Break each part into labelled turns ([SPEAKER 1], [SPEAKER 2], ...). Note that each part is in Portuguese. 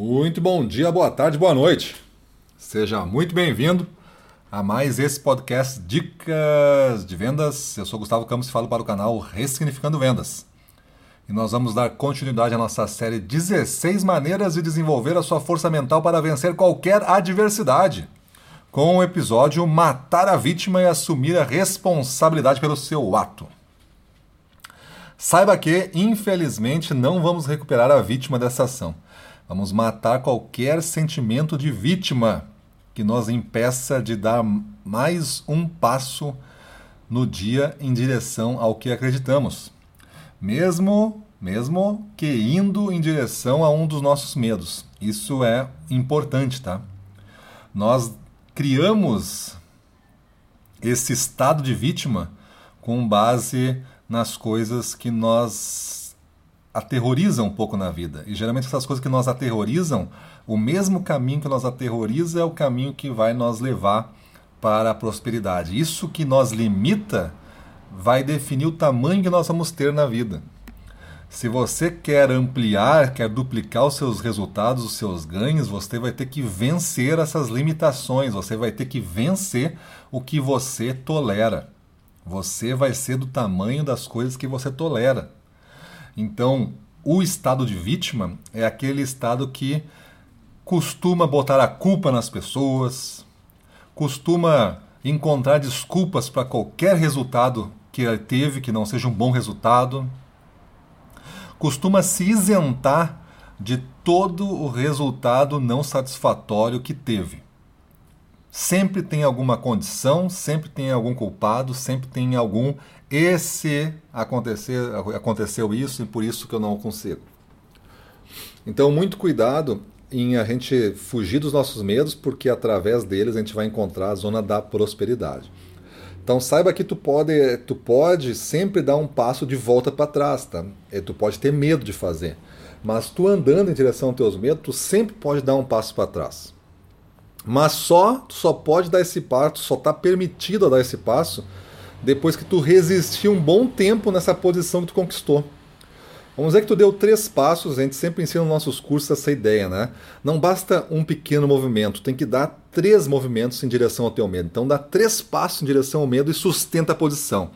[SPEAKER 1] Muito bom dia, boa tarde, boa noite. Seja muito bem-vindo a mais esse podcast Dicas de Vendas. Eu sou Gustavo Campos e falo para o canal Ressignificando Vendas. E nós vamos dar continuidade à nossa série 16 maneiras de desenvolver a sua força mental para vencer qualquer adversidade. Com o episódio Matar a vítima e assumir a responsabilidade pelo seu ato. Saiba que, infelizmente, não vamos recuperar a vítima dessa ação. Vamos matar qualquer sentimento de vítima que nos impeça de dar mais um passo no dia em direção ao que acreditamos. Mesmo, mesmo que indo em direção a um dos nossos medos. Isso é importante, tá? Nós criamos esse estado de vítima com base nas coisas que nós aterroriza um pouco na vida. E geralmente essas coisas que nos aterrorizam, o mesmo caminho que nos aterroriza é o caminho que vai nos levar para a prosperidade. Isso que nos limita vai definir o tamanho que nós vamos ter na vida. Se você quer ampliar, quer duplicar os seus resultados, os seus ganhos, você vai ter que vencer essas limitações, você vai ter que vencer o que você tolera. Você vai ser do tamanho das coisas que você tolera. Então, o estado de vítima é aquele estado que costuma botar a culpa nas pessoas, costuma encontrar desculpas para qualquer resultado que ele teve que não seja um bom resultado, costuma se isentar de todo o resultado não satisfatório que teve. Sempre tem alguma condição, sempre tem algum culpado, sempre tem algum esse acontecer, aconteceu isso e por isso que eu não consigo. Então, muito cuidado em a gente fugir dos nossos medos, porque através deles a gente vai encontrar a zona da prosperidade. Então saiba que tu pode, tu pode sempre dar um passo de volta para trás, tá? E tu pode ter medo de fazer, mas tu andando em direção aos teus medos, tu sempre pode dar um passo para trás. Mas só tu só pode dar esse passo, só está permitido a dar esse passo depois que tu resistiu um bom tempo nessa posição que tu conquistou. Vamos dizer que tu deu três passos, a gente sempre ensina nos nossos cursos essa ideia, né? Não basta um pequeno movimento, tem que dar três movimentos em direção ao teu medo. Então dá três passos em direção ao medo e sustenta a posição.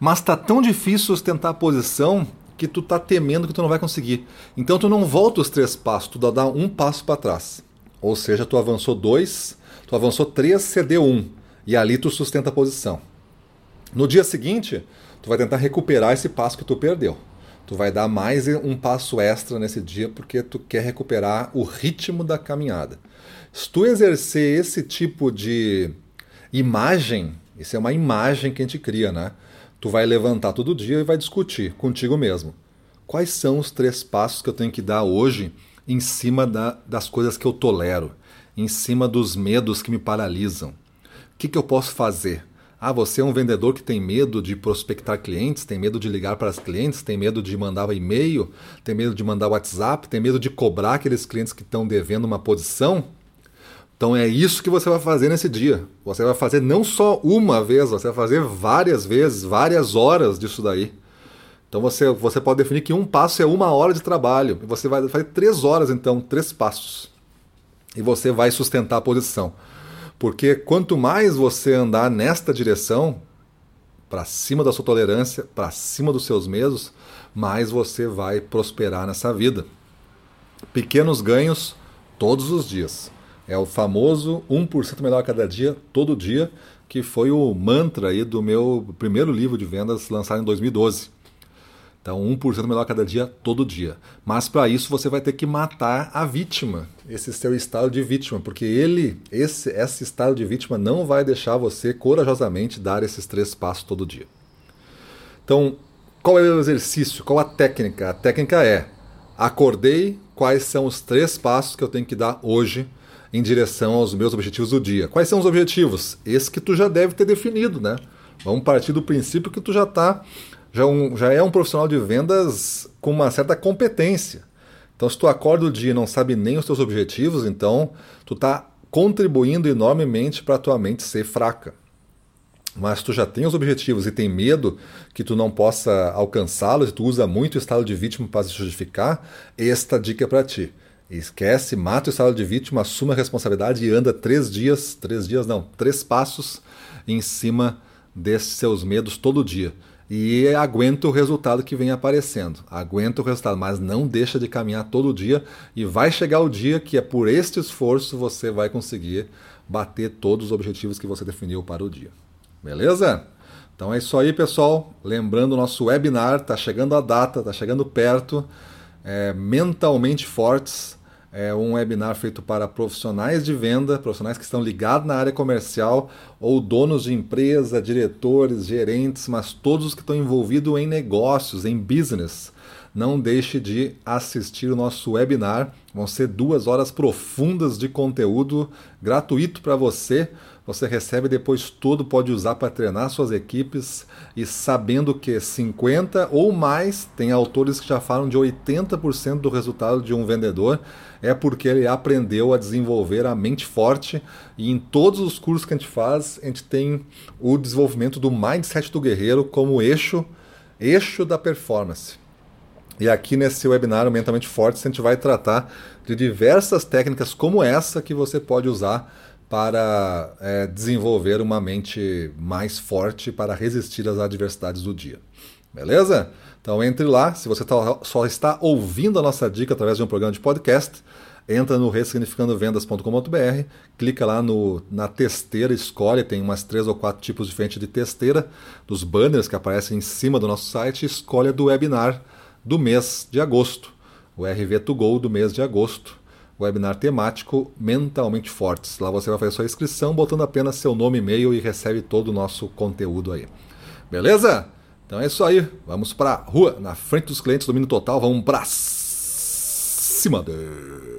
[SPEAKER 1] Mas tá tão difícil sustentar a posição que tu tá temendo que tu não vai conseguir. Então tu não volta os três passos, tu dá um passo para trás. Ou seja, tu avançou dois, tu avançou três, cedeu um. E ali tu sustenta a posição. No dia seguinte, tu vai tentar recuperar esse passo que tu perdeu. Tu vai dar mais um passo extra nesse dia porque tu quer recuperar o ritmo da caminhada. Se tu exercer esse tipo de imagem, isso é uma imagem que a gente cria, né? Tu vai levantar todo dia e vai discutir contigo mesmo. Quais são os três passos que eu tenho que dar hoje em cima da, das coisas que eu tolero, em cima dos medos que me paralisam? O que, que eu posso fazer? Ah, você é um vendedor que tem medo de prospectar clientes, tem medo de ligar para os clientes, tem medo de mandar e-mail, tem medo de mandar WhatsApp, tem medo de cobrar aqueles clientes que estão devendo uma posição? Então é isso que você vai fazer nesse dia. Você vai fazer não só uma vez, você vai fazer várias vezes, várias horas disso daí. Então você, você pode definir que um passo é uma hora de trabalho. E você vai fazer três horas, então, três passos. E você vai sustentar a posição. Porque quanto mais você andar nesta direção, para cima da sua tolerância, para cima dos seus medos, mais você vai prosperar nessa vida. Pequenos ganhos todos os dias. É o famoso 1% melhor a cada dia, todo dia, que foi o mantra aí do meu primeiro livro de vendas lançado em 2012. Então, 1% melhor cada dia, todo dia. Mas para isso você vai ter que matar a vítima, esse seu estado de vítima, porque ele, esse, esse estado de vítima não vai deixar você corajosamente dar esses três passos todo dia. Então, qual é o exercício? Qual a técnica? A técnica é: acordei, quais são os três passos que eu tenho que dar hoje em direção aos meus objetivos do dia? Quais são os objetivos? Esse que tu já deve ter definido, né? Vamos partir do princípio que tu já está já, um, já é um profissional de vendas com uma certa competência. Então, se tu acorda o dia e não sabe nem os teus objetivos, então tu está contribuindo enormemente para a tua mente ser fraca. Mas tu já tem os objetivos e tem medo que tu não possa alcançá-los, e tu usa muito o estado de vítima para se justificar, esta dica é para ti. Esquece, mata o estado de vítima, assume a responsabilidade e anda três dias, três dias não, três passos em cima desses seus medos todo dia. E aguenta o resultado que vem aparecendo. Aguenta o resultado, mas não deixa de caminhar todo dia e vai chegar o dia que é por este esforço você vai conseguir bater todos os objetivos que você definiu para o dia. Beleza? Então é isso aí, pessoal. Lembrando o nosso webinar, tá chegando a data, tá chegando perto. É, mentalmente fortes é um webinar feito para profissionais de venda, profissionais que estão ligados na área comercial ou donos de empresa, diretores, gerentes, mas todos os que estão envolvidos em negócios, em business. Não deixe de assistir o nosso webinar. Vão ser duas horas profundas de conteúdo gratuito para você você recebe depois tudo, pode usar para treinar suas equipes e sabendo que 50 ou mais, tem autores que já falam de 80% do resultado de um vendedor é porque ele aprendeu a desenvolver a mente forte e em todos os cursos que a gente faz, a gente tem o desenvolvimento do mindset do guerreiro como eixo, eixo da performance. E aqui nesse webinar Mentalmente Forte, a gente vai tratar de diversas técnicas como essa que você pode usar para é, desenvolver uma mente mais forte para resistir às adversidades do dia. Beleza? Então entre lá, se você tá, só está ouvindo a nossa dica através de um programa de podcast, entra no ressignificandovendas.com.br, clica lá no, na testeira, escolhe, tem umas três ou quatro tipos diferentes de testeira, dos banners que aparecem em cima do nosso site, escolhe do webinar do mês de agosto, o RV to Go do mês de agosto webinar temático Mentalmente Fortes. Lá você vai fazer sua inscrição botando apenas seu nome e e-mail e recebe todo o nosso conteúdo aí. Beleza? Então é isso aí. Vamos para rua, na frente dos clientes, domínio total. Vamos para cima. De...